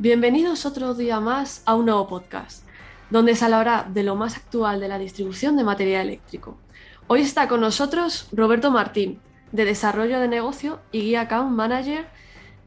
Bienvenidos otro día más a un nuevo podcast, donde se hablará de lo más actual de la distribución de material eléctrico. Hoy está con nosotros Roberto Martín, de Desarrollo de Negocio y Guía Account Manager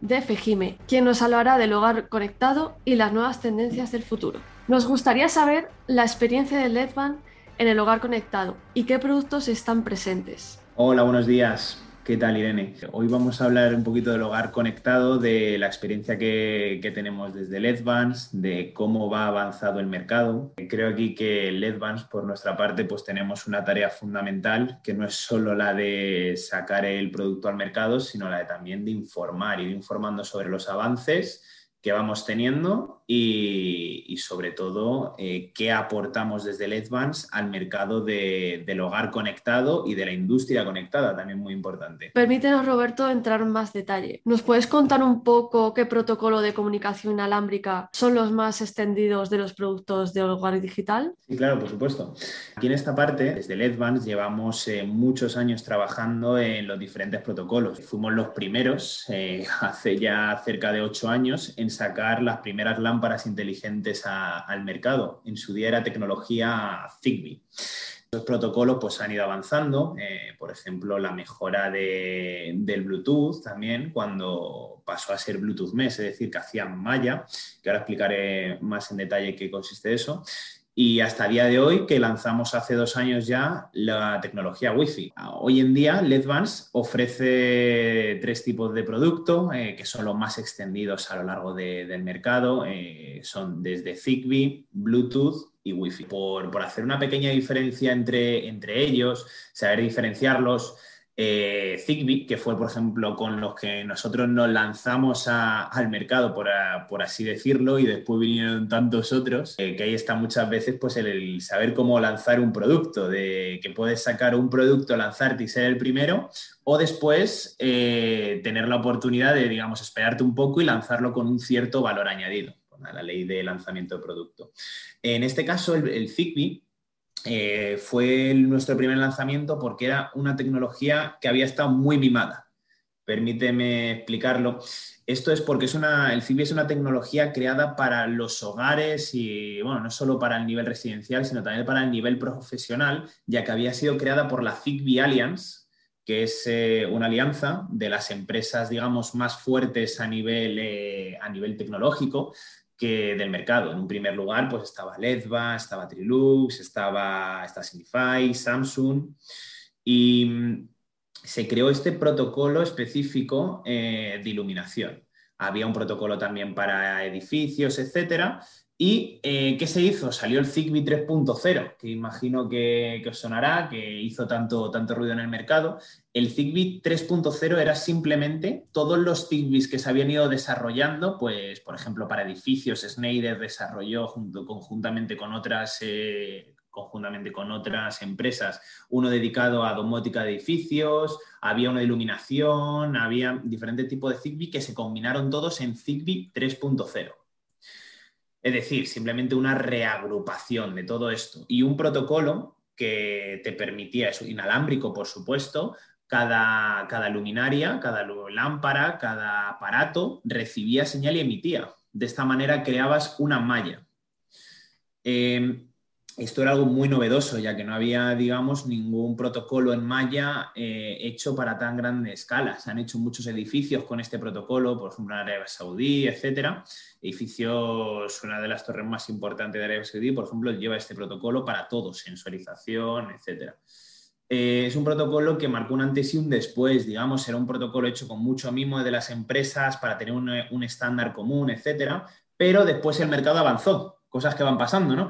de Fejime, quien nos hablará del hogar conectado y las nuevas tendencias del futuro. Nos gustaría saber la experiencia de LEDBAN en el hogar conectado y qué productos están presentes. Hola, buenos días. ¿Qué tal, Irene? Hoy vamos a hablar un poquito del hogar conectado, de la experiencia que, tenemos desde LEDVANS, de cómo va avanzado el mercado. Creo aquí que LEDVANS, por nuestra parte, pues tenemos una tarea fundamental que no es solo la de sacar el producto al mercado, sino la de también de informar, ir informando sobre los avances que vamos teniendo y, sobre todo eh, qué aportamos desde LEDVANS al mercado del hogar conectado y de la industria conectada, también muy importante. Permítenos, Roberto, entrar en más detalle. ¿Nos puedes contar un poco qué protocolo de comunicación inalámbrica son los más extendidos de los productos de hogar digital? Sí, claro, por supuesto. Aquí en esta parte, desde LEDVANS, llevamos eh, muchos años trabajando en los diferentes protocolos. Fuimos los primeros, eh, hace ya cerca de ocho años, en sacar las primeras lámparas inteligentes al mercado. En su día era tecnología Zigbee. Los protocolos pues, han ido avanzando, eh, por ejemplo, la mejora del Bluetooth también, cuando pasó a ser Bluetooth Mesh, es decir, que hacían malla, que ahora explicaré más en detalle qué consiste eso y hasta día de hoy, que lanzamos hace dos años ya la tecnología Wi-Fi. Hoy en día, LEDVANCE ofrece tres tipos de producto eh, que son los más extendidos a lo largo del mercado. Eh, son desde Zigbee, Bluetooth y Wi-Fi. Por, por hacer una pequeña diferencia entre, entre ellos, saber diferenciarlos, eh, Zigbee, que fue, por ejemplo, con los que nosotros nos lanzamos al mercado, por, así decirlo, y después vinieron tantos otros, eh, que ahí está muchas veces pues, el, saber cómo lanzar un producto, de que puedes sacar un producto, lanzarte y ser el primero, o después eh, tener la oportunidad de, digamos, esperarte un poco y lanzarlo con un cierto valor añadido, con la ley de lanzamiento de producto. En este caso, el, el Zigbee eh, fue nuestro primer lanzamiento porque era una tecnología que había estado muy mimada. Permíteme explicarlo. Esto es porque es una, el Zigbee es una tecnología creada para los hogares y, bueno, no solo para el nivel residencial, sino también para el nivel profesional, ya que había sido creada por la Zigbee Alliance, que es eh, una alianza de las empresas, digamos, más fuertes a nivel, eh, a nivel tecnológico, del mercado. En un primer lugar, pues estaba Ledva, estaba Trilux, estaba, estaba Signify, Samsung, y mm, se creó este protocolo específico eh, de iluminación. Había un protocolo también para edificios, etcétera, ¿Y eh, qué se hizo? Salió el Zigbee 3.0, que imagino que, os sonará, que hizo tanto, tanto ruido en el mercado. El Zigbee 3.0 era simplemente todos los Zigbees que se habían ido desarrollando, pues, por ejemplo, para edificios, Schneider desarrolló junto, conjuntamente con otras... Eh, conjuntamente con otras empresas, uno dedicado a domótica de edificios, había una iluminación, había diferentes tipos de Zigbee que se combinaron todos en Zigbee 3.0. Es decir, simplemente una reagrupación de todo esto y un protocolo que te permitía eso, inalámbrico, por supuesto, cada, cada luminaria, cada lámpara, cada aparato recibía señal y emitía. De esta manera creabas una malla. Eh, esto era algo muy novedoso, ya que no había, digamos, ningún protocolo en malla eh, hecho para tan grande escala. Se han hecho muchos edificios con este protocolo, por ejemplo, en Arabia Saudí, etcétera. Edificios, una de las torres más importantes de Arabia Saudí, por ejemplo, lleva este protocolo para todo, sensualización, etcétera. Eh, es un protocolo que marcó un antes y un después, digamos, era un protocolo hecho con mucho mimo de las empresas para tener un, un estándar común, etcétera. Pero después el mercado avanzó, cosas que van pasando, ¿no?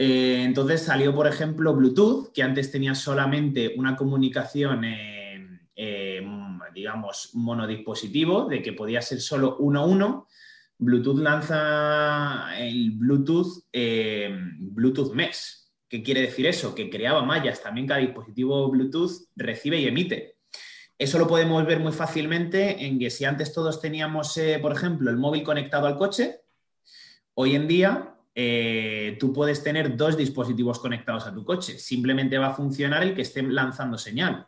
Eh, entonces salió, por ejemplo, Bluetooth, que antes tenía solamente una comunicación, eh, digamos, monodispositivo, de que podía ser solo uno a uno. Bluetooth lanza el Bluetooth, eh, Bluetooth Mesh. ¿Qué quiere decir eso? Que creaba mallas. También cada dispositivo Bluetooth recibe y emite. Eso lo podemos ver muy fácilmente en que si antes todos teníamos, por ejemplo, el móvil conectado al coche, hoy en día eh, tú puedes tener dos dispositivos conectados a tu coche. Simplemente va a funcionar el que esté lanzando señal.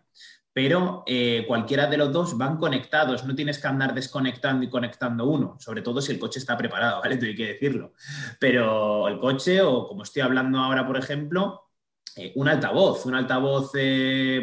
pero eh, cualquiera de los dos van conectados, no tienes que andar desconectando y conectando uno, sobre todo si el coche está preparado, ¿vale? Tengo que decirlo. Pero el coche, o como estoy hablando ahora, por ejemplo, eh, un altavoz, un altavoz,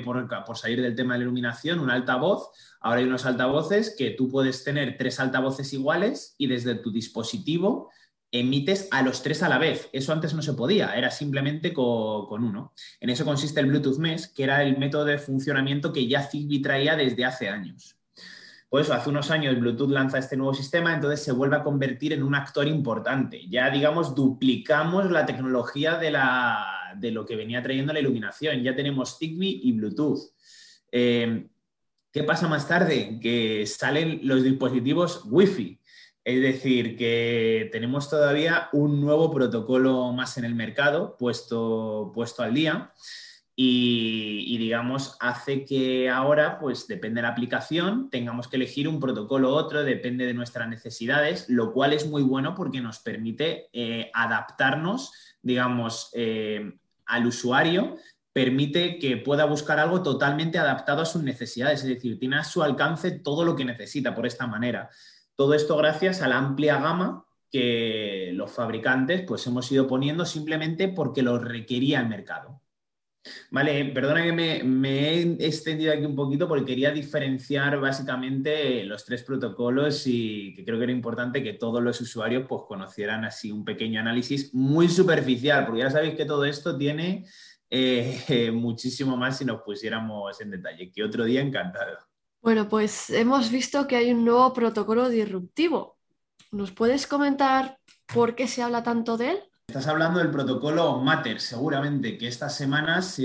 por, por, salir del tema de la iluminación, un altavoz. Ahora hay unos altavoces que tú puedes tener tres altavoces iguales y desde tu dispositivo emites a los tres a la vez. Eso antes no se podía, era simplemente con, uno. En eso consiste el Bluetooth Mesh, que era el método de funcionamiento que ya Zigbee traía desde hace años. Por eso, hace unos años Bluetooth lanza este nuevo sistema, entonces se vuelve a convertir en un actor importante. Ya, digamos, duplicamos la tecnología de, la, de lo que venía trayendo la iluminación. Ya tenemos Zigbee y Bluetooth. Eh, ¿Qué pasa más tarde? Que salen los dispositivos Wi-Fi. Es decir, que tenemos todavía un nuevo protocolo más en el mercado puesto, puesto al día y, digamos, hace que ahora, pues depende de la aplicación, tengamos que elegir un protocolo u otro, depende de nuestras necesidades, lo cual es muy bueno porque nos permite eh, adaptarnos, digamos, eh, al usuario permite que pueda buscar algo totalmente adaptado a sus necesidades, es decir, tiene a su alcance todo lo que necesita por esta manera. Todo esto gracias a la amplia gama que los fabricantes pues hemos ido poniendo simplemente porque lo requería el mercado. Vale, perdona que me, he extendido aquí un poquito porque quería diferenciar básicamente los tres protocolos y que creo que era importante que todos los usuarios pues conocieran así un pequeño análisis muy superficial, porque ya sabéis que todo esto tiene eh, muchísimo más si nos pusiéramos en detalle, que otro día encantado. Bueno, pues hemos visto que hay un nuevo protocolo disruptivo. ¿Nos puedes comentar por qué se habla tanto de él? Estás hablando del protocolo Matter, seguramente, que estas semanas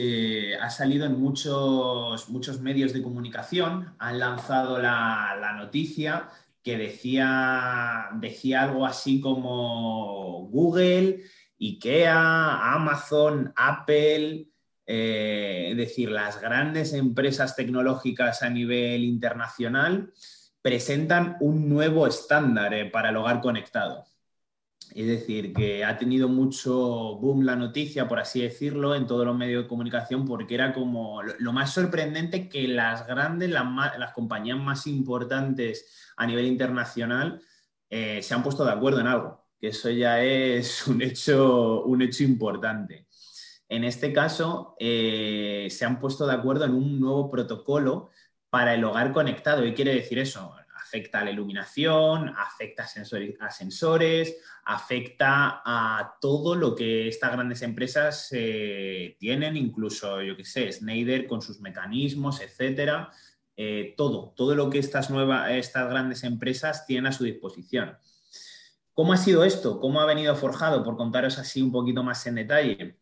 ha salido en muchos, muchos medios de comunicación. Han lanzado la, la noticia que decía, decía algo así como Google, IKEA, Amazon, Apple, eh, es decir, las grandes empresas tecnológicas a nivel internacional presentan un nuevo estándar eh, para el hogar conectado. Es decir, que ha tenido mucho boom la noticia, por así decirlo, en todos los medios de comunicación, porque era como lo más sorprendente que las grandes, las, compañías más importantes a nivel internacional eh, se han puesto de acuerdo en algo, que eso ya es un hecho, un hecho importante. En este caso, eh, se han puesto de acuerdo en un nuevo protocolo para el hogar conectado. ¿Y quiere decir eso? Afecta a la iluminación, afecta a sensores, afecta a todo lo que estas grandes empresas eh, tienen, incluso, yo qué sé, Schneider con sus mecanismos, etcétera. Eh, todo, todo lo que estas, estas grandes empresas tienen a su disposición. ¿Cómo ha sido esto? ¿Cómo ha venido forjado? Por contaros así un poquito más en detalle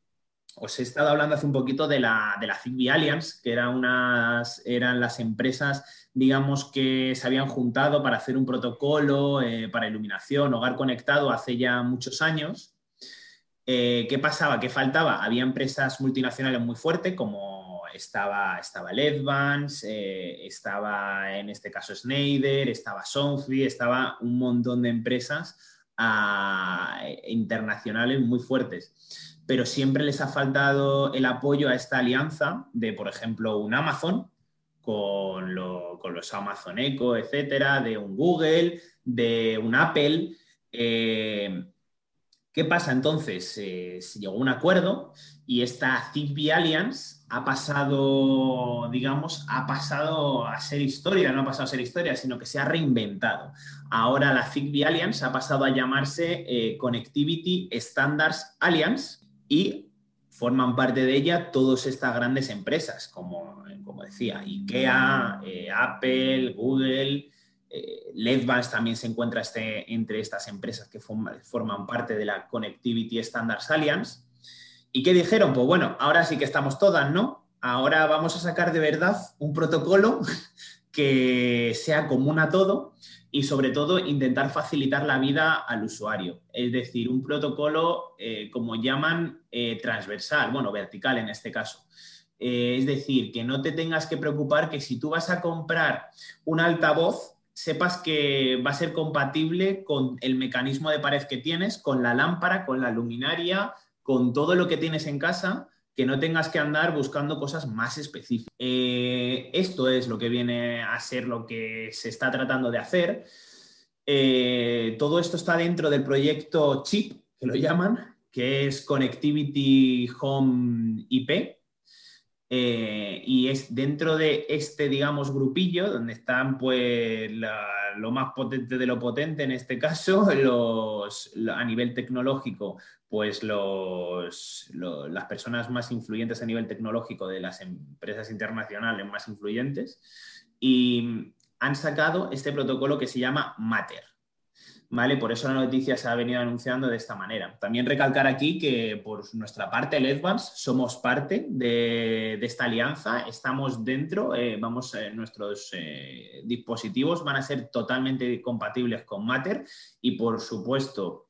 os he estado hablando hace un poquito de la, de la Zigbee Alliance, que unas, eran las empresas, digamos, que se habían juntado para hacer un protocolo eh, para iluminación, hogar conectado, hace ya muchos años. Eh, ¿Qué pasaba? ¿Qué faltaba? Había empresas multinacionales muy fuertes, como estaba, estaba Ledvance, eh, estaba en este caso Schneider, estaba Sonfi, estaba un montón de empresas ah, internacionales muy fuertes pero siempre les ha faltado el apoyo a esta alianza de, por ejemplo, un Amazon con, los Amazon Echo, etcétera, de un Google, de un Apple. Eh, ¿Qué pasa entonces? Eh, se llegó a un acuerdo y esta Zigbee Alliance ha pasado, digamos, ha pasado a ser historia, no ha pasado a ser historia, sino que se ha reinventado. Ahora la Zigbee Alliance ha pasado a llamarse eh, Connectivity Standards Alliance y forman parte de ella todas estas grandes empresas, como, como decía, IKEA, eh, Apple, Google, eh, también se encuentra este, entre estas empresas que forman, parte de la Connectivity Standards Alliance. ¿Y qué dijeron? Pues bueno, ahora sí que estamos todas, ¿no? Ahora vamos a sacar de verdad un protocolo sea común a todo y sobre todo intentar facilitar la vida al usuario. Es decir, un protocolo, eh, como llaman, eh, transversal, bueno, vertical en este caso. Eh, es decir, que no te tengas que preocupar que si tú vas a comprar un altavoz, sepas que va a ser compatible con el mecanismo de pared que tienes, con la lámpara, con la luminaria, con todo lo que tienes en casa que no tengas que andar buscando cosas más específicas. Eh, esto es lo que viene a ser lo que se está tratando de hacer. Eh, todo esto está dentro del proyecto CHIP, que lo llaman, que es Connectivity Home IP. Eh, y es dentro de este, digamos, grupillo donde están pues lo más potente de lo potente en este caso, a nivel tecnológico, pues los, las personas más influyentes a nivel tecnológico de las empresas internacionales más influyentes y han sacado este protocolo que se llama Matter. ¿Vale? Por eso la noticia se ha venido anunciando de esta manera. También recalcar aquí que por nuestra parte, el somos parte de, esta alianza, estamos dentro, eh, vamos, eh, nuestros eh, dispositivos van a ser totalmente compatibles con Matter y por supuesto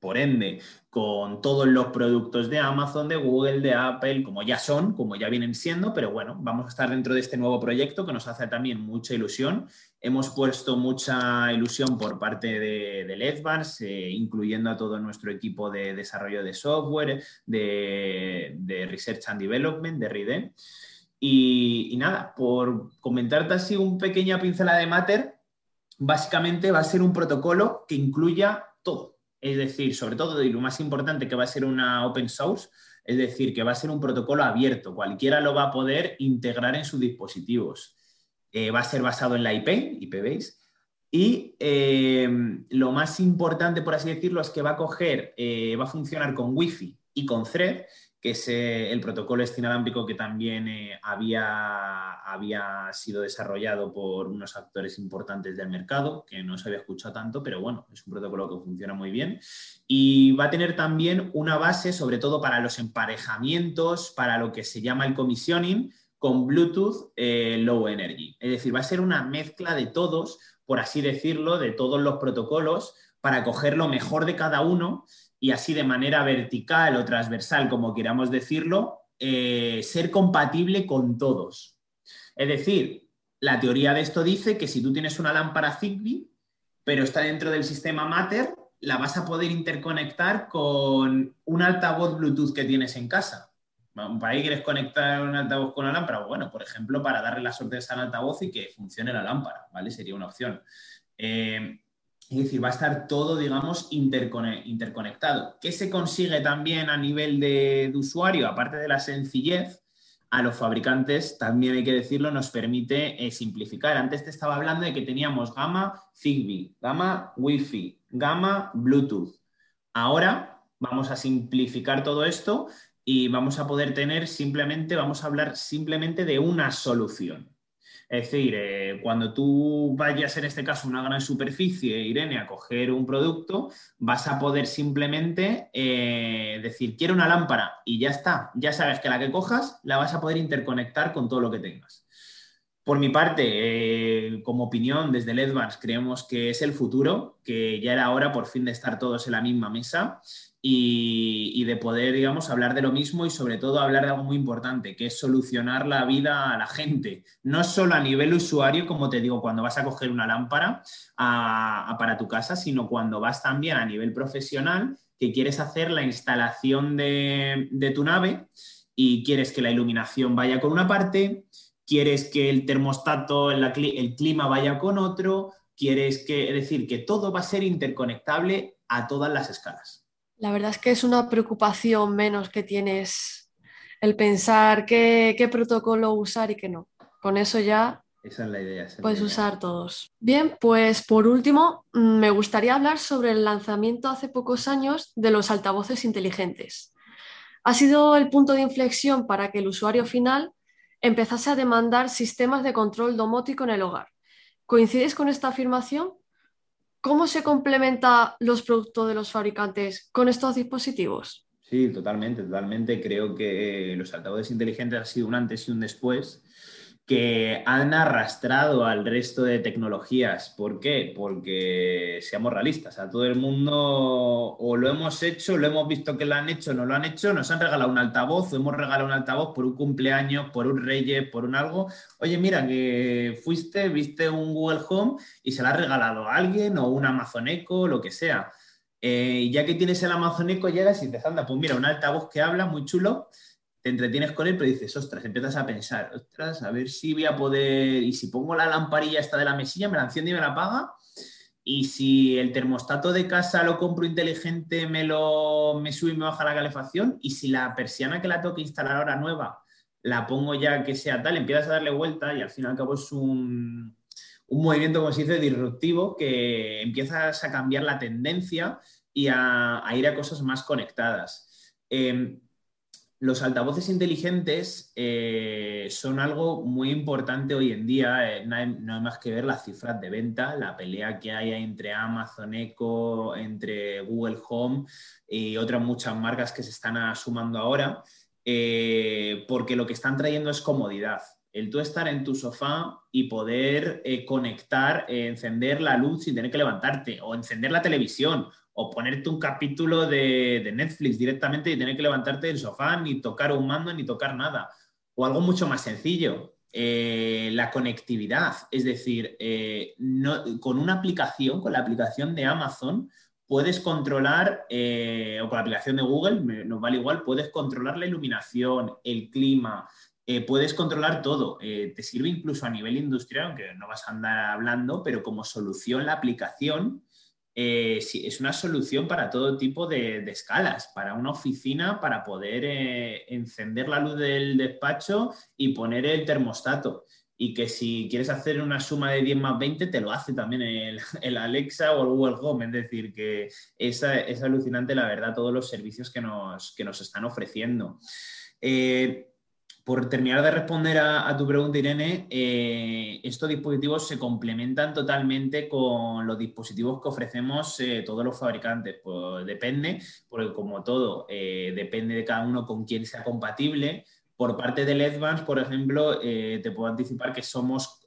por ende, con todos los productos de Amazon, de Google, de Apple, como ya son, como ya vienen siendo, pero bueno, vamos a estar dentro de este nuevo proyecto que nos hace también mucha ilusión. Hemos puesto mucha ilusión por parte de, de eh, incluyendo a todo nuestro equipo de desarrollo de software, de, Research and Development, de RIDE. Y, y, nada, por comentarte así un pequeña pincelada de Matter, básicamente va a ser un protocolo que incluya todo es decir, sobre todo, y lo más importante, que va a ser una open source, es decir, que va a ser un protocolo abierto, cualquiera lo va a poder integrar en sus dispositivos. Eh, va a ser basado en la IP, IP-Base, y eh, lo más importante, por así decirlo, es que va a coger, eh, va a funcionar con Wi-Fi y con Thread, que es eh, el protocolo este inalámbrico que también eh, había, había sido desarrollado por unos actores importantes del mercado, que no se había escuchado tanto, pero bueno, es un protocolo que funciona muy bien. Y va a tener también una base, sobre todo para los emparejamientos, para lo que se llama el commissioning, con Bluetooth eh, Low Energy. Es decir, va a ser una mezcla de todos, por así decirlo, de todos los protocolos, para coger lo mejor de cada uno y así de manera vertical o transversal, como queramos decirlo, eh, ser compatible con todos. Es decir, la teoría de esto dice que si tú tienes una lámpara Zigbee, pero está dentro del sistema Matter, la vas a poder interconectar con un altavoz Bluetooth que tienes en casa. ¿Para ahí quieres conectar un altavoz con una lámpara? Bueno, por ejemplo, para darle las órdenes al altavoz y que funcione la lámpara, ¿vale? Sería una opción. Eh, es decir, va a estar todo, digamos, interconectado. ¿Qué se consigue también a nivel de, usuario? Aparte de la sencillez, a los fabricantes, también hay que decirlo, nos permite eh, simplificar. Antes te estaba hablando de que teníamos gama Zigbee, gama Wi-Fi, gama Bluetooth. Ahora vamos a simplificar todo esto y vamos a poder tener simplemente, vamos a hablar simplemente de una solución. Es decir, eh, cuando tú vayas en este caso a una gran superficie, Irene, a coger un producto, vas a poder simplemente eh, decir, quiero una lámpara y ya está. Ya sabes que la que cojas la vas a poder interconectar con todo lo que tengas. Por mi parte, eh, como opinión, desde LEDVANS creemos que es el futuro, que ya era hora por fin de estar todos en la misma mesa y, de poder, digamos, hablar de lo mismo y sobre todo hablar de algo muy importante, que es solucionar la vida a la gente, no solo a nivel usuario, como te digo, cuando vas a coger una lámpara para tu casa, sino cuando vas también a nivel profesional, que quieres hacer la instalación de, tu nave y quieres que la iluminación vaya con una parte, quieres que el termostato, el clima vaya con otro, quieres que, es decir, que todo va a ser interconectable a todas las escalas. La verdad es que es una preocupación menos que tienes el pensar qué, protocolo usar y qué no. Con eso ya esa es la idea. puedes usar todos. Bien, pues por último, mm, me gustaría hablar sobre el lanzamiento hace pocos años de los altavoces inteligentes. Ha sido el punto de inflexión para que el usuario final empezase a demandar sistemas de control domótico en el hogar. ¿Coincides con esta afirmación? ¿Cómo se complementa los productos de los fabricantes con estos dispositivos? Sí, totalmente, totalmente. Creo que los altavoces inteligentes han sido un antes y un después que han arrastrado al resto de tecnologías. ¿Por qué? Porque seamos realistas, a todo el mundo o lo hemos hecho, lo hemos visto que lo han hecho, no lo han hecho, nos han regalado un altavoz o hemos regalado un altavoz por un cumpleaños, por un reyes, por un algo. Oye, mira, que fuiste, viste un Google Home y se lo ha regalado a alguien o un Amazon Echo, lo que sea. Eh, ya que tienes el Amazon Echo, llegas y te anda, pues mira, un altavoz que habla muy chulo te entretienes con él, pero dices, ostras, empiezas a pensar, ostras, a ver si voy a poder, y si pongo la lamparilla esta de la mesilla, me la enciende y me la apaga, y si el termostato de casa lo compro inteligente, me lo me sube y me baja la calefacción, y si la persiana que la tengo instalar ahora nueva, la pongo ya que sea tal, empiezas a darle vuelta y al fin y al cabo es un, un movimiento, como se dice, disruptivo que empiezas a cambiar la tendencia y a, ir a cosas más conectadas. Em, los altavoces inteligentes eh, son algo muy importante hoy en día. Eh, no, hay, más que ver las cifras de venta, la pelea que hay entre Amazon Echo, entre Google Home y otras muchas marcas que se están sumando ahora, eh, porque lo que están trayendo es comodidad el tú estar en tu sofá y poder conectar, encender la luz sin tener que levantarte, o encender la televisión, o ponerte un capítulo de, Netflix directamente y tener que levantarte del sofá, ni tocar un mando, ni tocar nada. O algo mucho más sencillo, eh, la conectividad. Es decir, con una aplicación, con la aplicación de Amazon, puedes controlar, o con la aplicación de Google, nos vale igual, puedes controlar la iluminación, el clima, eh, puedes controlar todo. Eh, te sirve incluso a nivel industrial, aunque no vas a andar hablando, pero como solución la aplicación eh, es una solución para todo tipo de, escalas, para una oficina, para poder encender la luz del despacho y poner el termostato. Y que si quieres hacer una suma de 10 más 20, te lo hace también el, Alexa o el Google Home. Es decir, que es, es alucinante, la verdad, todos los servicios que nos, que nos están ofreciendo por terminar de responder a, tu pregunta, Irene, eh, estos dispositivos se complementan totalmente con los dispositivos que ofrecemos eh, todos los fabricantes. Pues depende, porque como todo, eh, depende de cada uno con quién sea compatible. Por parte de Advance, por ejemplo, te puedo anticipar que somos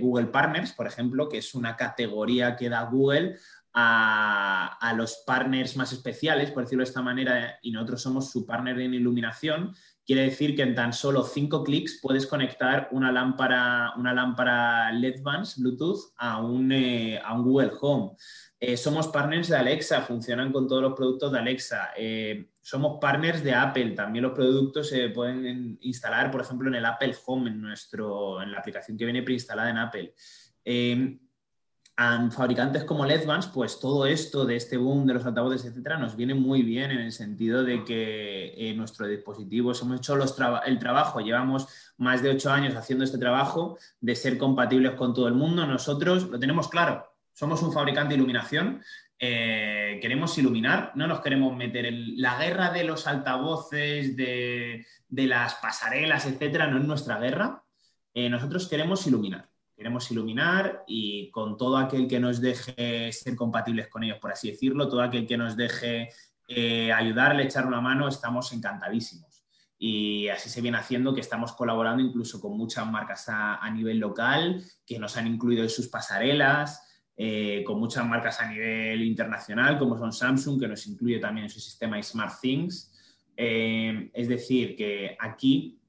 Google Partners, por ejemplo, que es una categoría que da Google a, los partners más especiales, por decirlo de esta manera, y nosotros somos su partner en iluminación. Quiere decir que en tan solo cinco clics puedes conectar una lámpara, una lámpara LED Vans Bluetooth a un, eh, a un Google Home. Eh, somos partners de Alexa, funcionan con todos los productos de Alexa. Eh, somos partners de Apple, también los productos se pueden instalar, por ejemplo, en el Apple Home, en, nuestro, en la aplicación que viene preinstalada en Apple a fabricantes como Ledvance, pues todo esto de este boom de los altavoces, etcétera, nos viene muy bien en el sentido de que eh, nuestros dispositivos hemos hecho el trabajo, llevamos más de ocho años haciendo este trabajo de ser compatibles con todo el mundo. Nosotros lo tenemos claro, somos un fabricante de iluminación, eh, queremos iluminar, no nos queremos meter en la guerra de los altavoces, de, las pasarelas, etcétera, no es nuestra guerra. Eh, nosotros queremos iluminar queremos iluminar y con todo aquel que nos deje ser compatibles con ellos, por así decirlo, todo aquel que nos deje eh, ayudarle, echar una mano, estamos encantadísimos. Y así se viene haciendo que estamos colaborando incluso con muchas marcas a, nivel local que nos han incluido en sus pasarelas, eh, con muchas marcas a nivel internacional como son Samsung, que nos incluye también en su sistema SmartThings. Eh, es decir, que aquí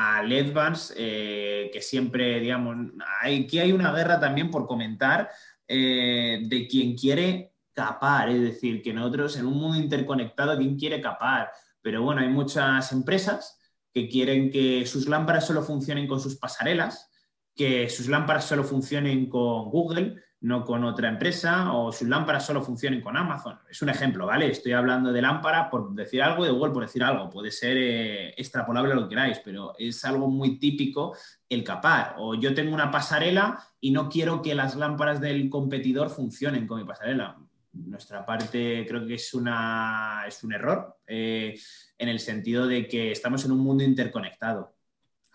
a Ledvance, eh, que siempre, digamos, aquí hay una guerra también por comentar eh, de quien quiere capar, es decir, que nosotros en un mundo interconectado, ¿quién quiere capar? Pero bueno, hay muchas empresas que quieren que sus lámparas solo funcionen con sus pasarelas, que sus lámparas solo funcionen con Google, no con otra empresa, o sus lámparas solo funcionen con Amazon. Es un ejemplo, ¿vale? Estoy hablando de lámpara por decir algo y de Google por decir algo. Puede ser eh, extrapolable lo que queráis, pero es algo muy típico el capar. O yo tengo una pasarela y no quiero que las lámparas del competidor funcionen con mi pasarela. Nuestra parte creo que es, una, es un error eh, en el sentido de que estamos en un mundo interconectado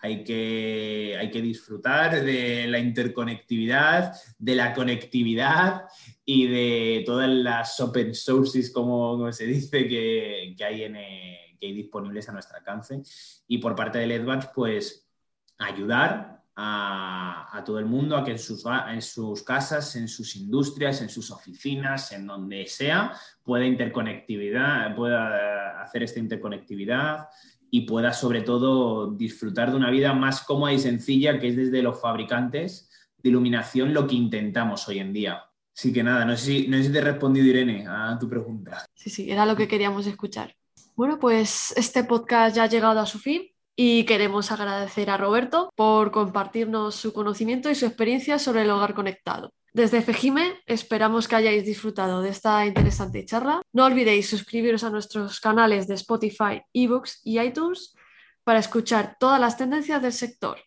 hay que, hay que disfrutar de la interconectividad, de la conectividad y de todas las open sources, como, se dice, que, eh, que hay disponibles a nuestro alcance. Y por parte de Advance, pues ayudar a, todo el mundo a que en sus, en sus casas, en sus industrias, en sus oficinas, en donde sea, pueda interconectividad, pueda hacer esta interconectividad y pueda sobre todo disfrutar de una vida más cómoda y sencilla, que es desde los fabricantes de iluminación lo que intentamos hoy en día. Así que nada, no sé si, no te he respondido, Irene, a tu pregunta. Sí, sí, era lo que queríamos escuchar. Bueno, pues este podcast ya ha llegado a su fin y queremos agradecer a Roberto por compartirnos su conocimiento y su experiencia sobre el hogar conectado. Desde Fejime esperamos que hayáis disfrutado de esta interesante charla. No olvidéis suscribiros a nuestros canales de Spotify, eBooks y iTunes para escuchar todas las tendencias del sector.